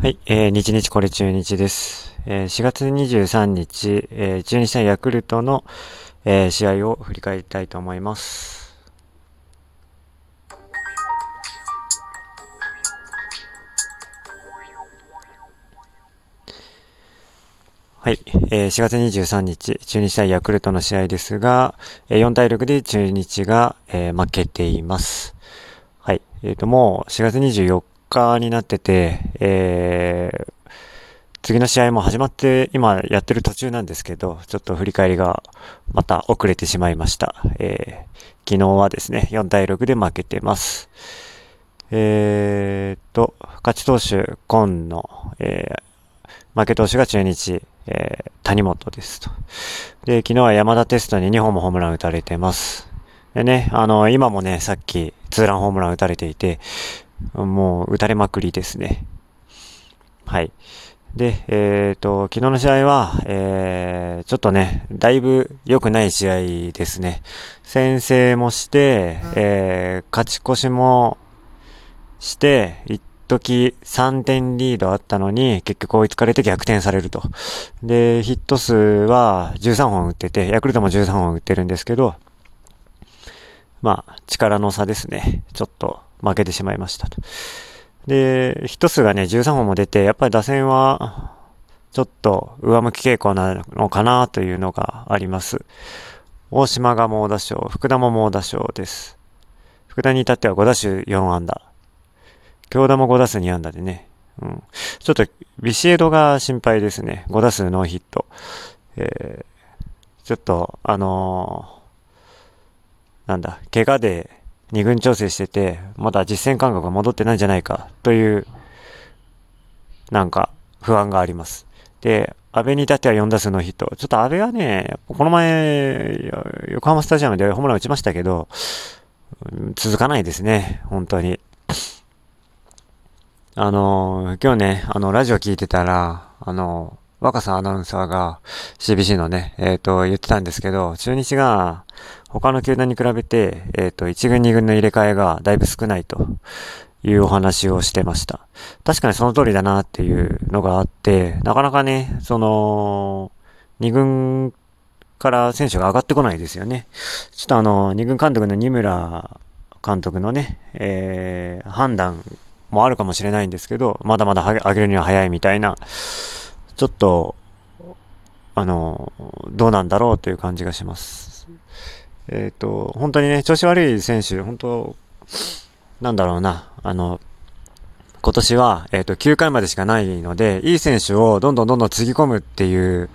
はい、えー、日日これ中日です。えー、4月23日、えー、中日対ヤクルトの、えー、試合を振り返りたいと思います。はい、えー、4月23日、中日対ヤクルトの試合ですが、えー、4対6で中日が、えー、負けています。はい、えっ、ー、と、もう4月24日になってて、えー、次の試合も始まって今やってる途中なんですけど、ちょっと振り返りがまた遅れてしまいました。えー、昨日はですね、4対6で負けてます。えーと、勝ち投手、今野、えー、負け投手が中日、えー、谷本ですと。で、昨日は山田テストに2本もホームラン打たれてます。でね、あの、今もね、さっきツーランホームラン打たれていて、もう打たれまくりですね。はい。で、えっ、ー、と、昨日の試合は、えー、ちょっとね、だいぶ良くない試合ですね。先制もして、えー、勝ち越しもして、一時3点リードあったのに、結局追いつかれて逆転されると。で、ヒット数は13本打ってて、ヤクルトも13本打ってるんですけど、まあ、力の差ですね。ちょっと負けてしまいましたと。で、ヒット数がね、13本も出て、やっぱり打線は、ちょっと上向き傾向なのかなというのがあります。大島が猛打賞、福田も猛打賞です。福田に至っては5打数4安打。京田も5打数2安打でね。うん。ちょっと、ビシエドが心配ですね。5打数ノーヒット。えー、ちょっと、あのー、なんだ、怪我で二軍調整してて、まだ実戦感覚が戻ってないんじゃないか、という、なんか、不安があります。で、安倍に至っては4打数のヒット。ちょっと安倍はね、この前、横浜スタジアムでホームラン打ちましたけど、続かないですね、本当に。あの、今日ね、あの、ラジオ聞いてたら、あの、若狭アナウンサーが CBC のね、えっ、ー、と、言ってたんですけど、中日が他の球団に比べて、えっ、ー、と、1軍2軍の入れ替えがだいぶ少ないというお話をしてました。確かにその通りだなっていうのがあって、なかなかね、その、2軍から選手が上がってこないですよね。ちょっとあの、2軍監督の二村監督のね、えー、判断もあるかもしれないんですけど、まだまだ上げるには早いみたいな、ちょっと、あの、どうなんだろうという感じがします。えっ、ー、と、本当にね、調子悪い選手、本当、なんだろうな、あの、今年は、えっ、ー、と、9回までしかないので、いい選手をどんどんどんどんつぎ込むっていう、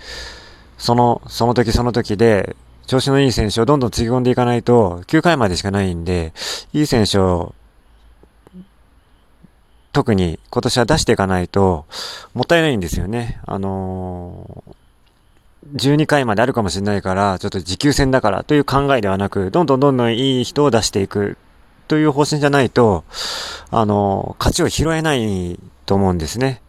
その、その時その時で、調子のいい選手をどんどんつぎ込んでいかないと、9回までしかないんで、いい選手を特に今年は出していかないと、もったいないんですよね。あのー、12回まであるかもしれないから、ちょっと持久戦だからという考えではなく、どんどんどんどんいい人を出していくという方針じゃないと、あのー、勝ちを拾えないと思うんですね。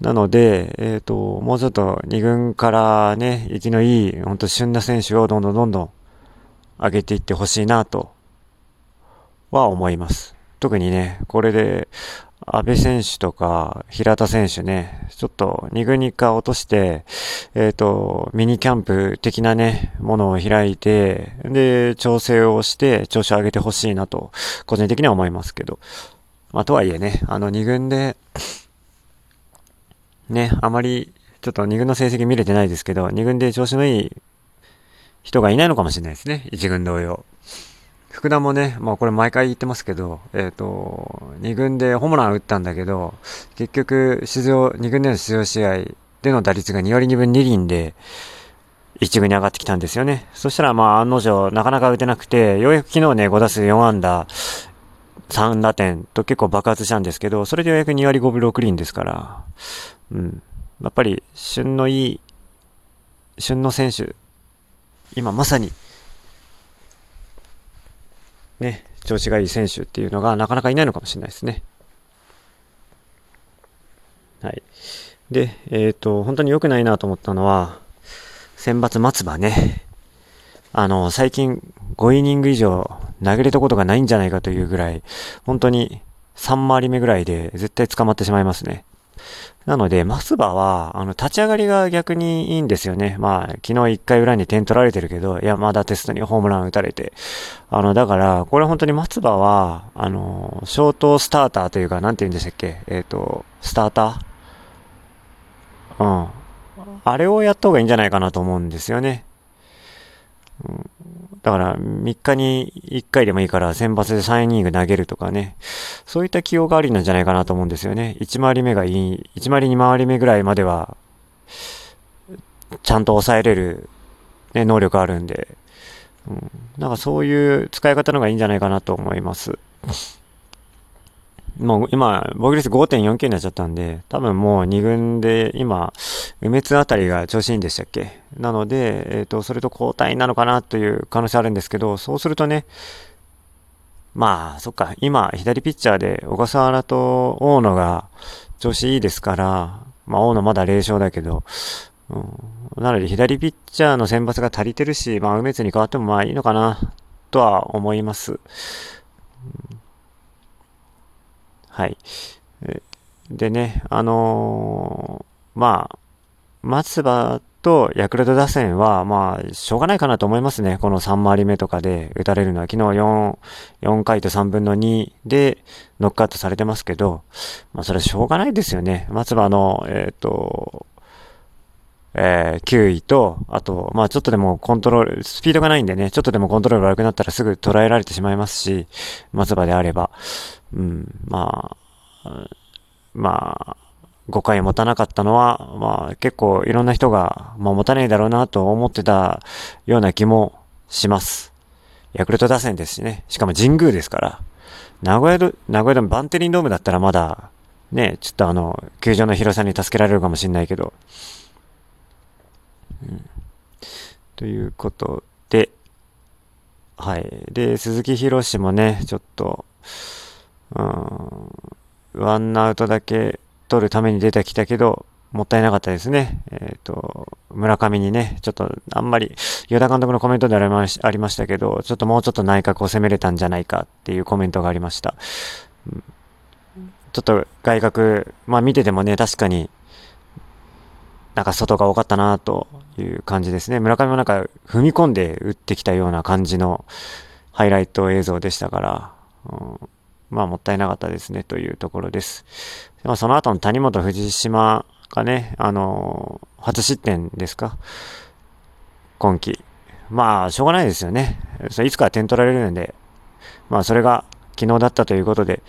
なので、えっ、ー、と、もうちょっと2軍からね、生きのいい、本当旬な選手をどんどんどんどん上げていってほしいなとは思います。特にね、これで、安倍選手とか平田選手ね、ちょっと2軍に1回落として、えっ、ー、と、ミニキャンプ的なね、ものを開いて、で、調整をして調子を上げてほしいなと、個人的には思いますけど。まあ、とはいえね、あの2軍で、ね、あまり、ちょっと2軍の成績見れてないですけど、2軍で調子のいい人がいないのかもしれないですね。1軍同様。福田もね、まあこれ毎回言ってますけど、えっ、ー、と、2軍でホームラン打ったんだけど、結局、出場、2軍での出場試合での打率が2割2分2厘で、1軍に上がってきたんですよね。そしたらまあ案の定、なかなか打てなくて、ようやく昨日ね、5打数4安打、3打点と結構爆発したんですけど、それでようやく2割5分6厘ですから、うん。やっぱり、旬のいい、旬の選手、今まさにね、調子がいい選手っていうのがなかなかいないのかもしれないですね。はい。で、えっ、ー、と、本当に良くないなと思ったのは、選抜松葉ね。あの、最近5イニング以上投げれたことがないんじゃないかというぐらい、本当に3回り目ぐらいで絶対捕まってしまいますね。なので、松葉は、あの、立ち上がりが逆にいいんですよね。まあ、昨日1回裏に点取られてるけど、いや、まだテストにホームラン打たれて。あの、だから、これ本当に松葉は、あの、ショートスターターというか、なんて言うんでしたっけ？えっ、ー、と、スターター？うん。あれをやった方がいいんじゃないかなと思うんですよね。だから3日に1回でもいいから選抜で3イニング投げるとかね。そういった起用がありなんじゃないかなと思うんですよね。1回り目がいい、1回り2回り目ぐらいまでは、ちゃんと抑えれる、ね、能力あるんで、うん、なんかそういう使い方の方がいいんじゃないかなと思います。もう今、防御率5.49になっちゃったんで、多分もう2軍で今、梅津あたりが調子いいんでしたっけ？なので、えっ、ー、と、それと交代なのかなという可能性あるんですけど、そうするとね、まあ、そっか、今、左ピッチャーで小笠原と大野が調子いいですから、まあ、大野まだ0勝だけど、うん、なので、左ピッチャーの選抜が足りてるし、まあ、梅津に変わってもまあいいのかな、とは思います。うんはい。でね、あのー、まあ、松葉とヤクルト打線は、まあ、しょうがないかなと思いますね。この3回り目とかで打たれるのは、昨日4、4回と3分の2でノックアウトされてますけど、まあ、それはしょうがないですよね。松葉の、えっ、ー、と、えー、9位と、あと、まあちょっとでもコントロール、スピードがないんでね、ちょっとでもコントロール悪くなったらすぐ捉えられてしまいますし、松葉であれば。うん、まあ、まあ、誤解持たなかったのは、まあ結構いろんな人が、まあ持たないだろうなと思ってたような気もします。ヤクルト打線ですしね。しかも神宮ですから。名古屋ド、名古屋ドームバンテリンドームだったらまだ、ね、ちょっとあの、球場の広さに助けられるかもしれないけど。うん、ということで、はい。で、鈴木博士もね、ちょっと、うん、ワンアウトだけ取るために出てきたけど、もったいなかったですね。えっ、ー、と、村上にね、ちょっとあんまり、与田監督のコメントでありましたけど、ちょっともうちょっと内角を攻めれたんじゃないかっていうコメントがありました。うん、ちょっと外角、まあ見ててもね、確かに、なんか外が多かったなという感じですね。村上もなんか踏み込んで打ってきたような感じのハイライト映像でしたから、うんまあもったいなかったですねというところです。まあその後の谷本藤島がね、あのー、初失点ですか？今季。まあしょうがないですよね。それいつか点取られるんで、まあそれが昨日だったということで、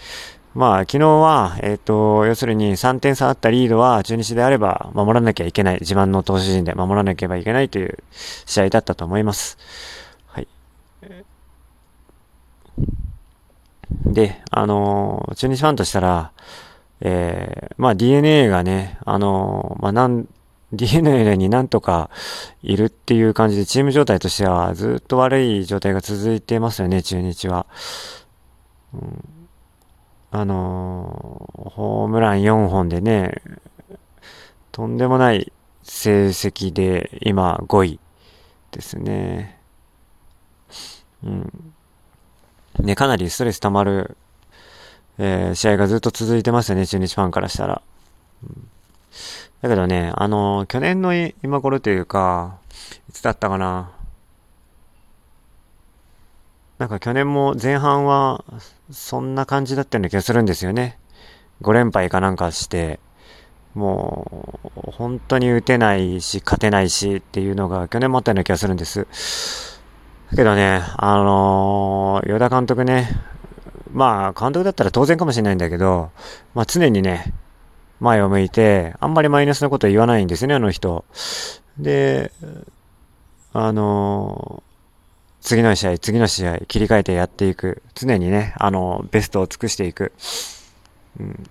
まあ昨日は、えっ、ー、と、要するに3点差あったリードは中日であれば守らなきゃいけない。自慢の投手陣で守らなければいけないという試合だったと思います。はい。で、あのー、中日ファンとしたら、えー、まあ DNA がね、あのー、まあなん、DNA になんとかいるっていう感じでチーム状態としてはずっと悪い状態が続いてますよね、中日は。うん、あのー、ホームラン4本でね、とんでもない成績で今5位ですね。うん。ね、かなりストレス溜まる、えー、試合がずっと続いてますよね、中日ファンからしたら。うん、だけどね、あのー、去年の今頃というか、いつだったかな。なんか去年も前半はそんな感じだったような気がするんですよね。5連敗かなんかして、もう本当に打てないし勝てないしっていうのが去年もあったような気がするんです。けどね、あのー、与田監督ね、まあ、監督だったら当然かもしれないんだけど、まあ常にね、前を向いて、あんまりマイナスなこと言わないんですね、あの人。で、あのー、次の試合、次の試合、切り替えてやっていく。常にね、あの、ベストを尽くしていく。うん。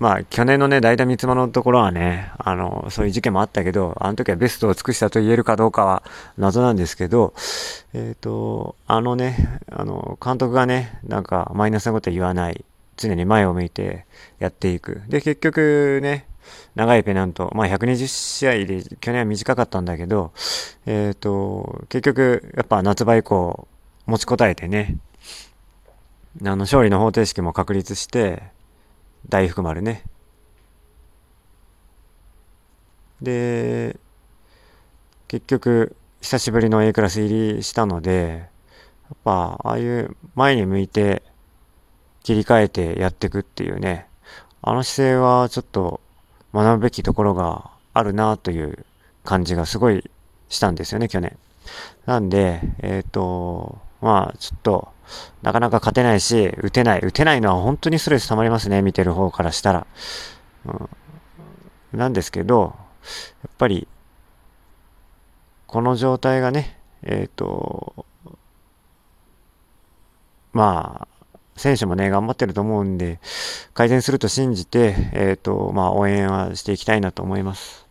まあ、去年のね、大田三つのところはね、あの、そういう事件もあったけど、あの時はベストを尽くしたと言えるかどうかは謎なんですけど、えっ、ー、と、あのね、あの、監督がね、なんかマイナスなこと言わない。常に前を向いてやっていく。で、結局ね、長いペナント、まあ120試合で去年は短かったんだけど、えっ、ー、と、結局、やっぱ夏場以降、持ちこたえてね、あの、勝利の方程式も確立して、大福丸ね。で、結局、久しぶりの A クラス入りしたので、やっぱ、ああいう前に向いて切り替えてやっていくっていうね、あの姿勢はちょっと学ぶべきところがあるなという感じがすごいしたんですよね、去年。なんで、えっ、ー、と、まあ、ちょっと、なかなか勝てないし、打てない。打てないのは本当にストレス溜まりますね、見てる方からしたら。うん、なんですけど、やっぱり、この状態がね、えっ、ー、と、まあ、選手もね、頑張ってると思うんで、改善すると信じて、えっ、ー、と、まあ、応援はしていきたいなと思います。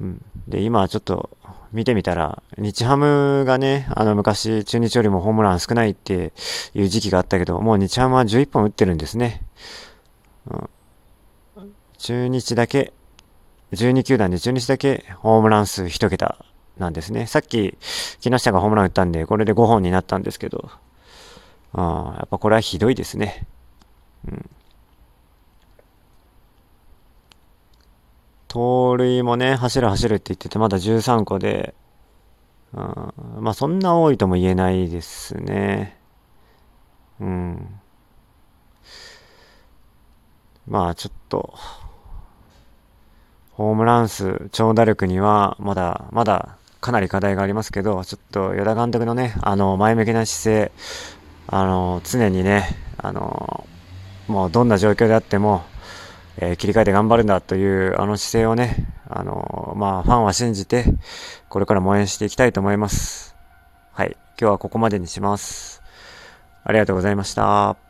うん。で、今ちょっと見てみたら、日ハムがね、あの昔、中日よりもホームラン少ないっていう時期があったけど、もう日ハムは11本打ってるんですね。うん、中日だけ、12球団で中日だけホームラン数1桁なんですね。さっき、木下がホームラン打ったんで、これで5本になったんですけど、ああやっぱこれはひどいですね。うん。盗塁もね、走る走るって言ってて、まだ13個で、うん、まあそんな多いとも言えないですね。うん。まあちょっと、ホームラン数、長打力には、まだ、まだ、かなり課題がありますけど、ちょっと、与田監督のね、あの、前向きな姿勢、あの、常にね、あの、もうどんな状況であっても、えー、切り替えて頑張るんだというあの姿勢をね、あの、まあ、ファンは信じて、これからも応援していきたいと思います。はい。今日はここまでにします。ありがとうございました。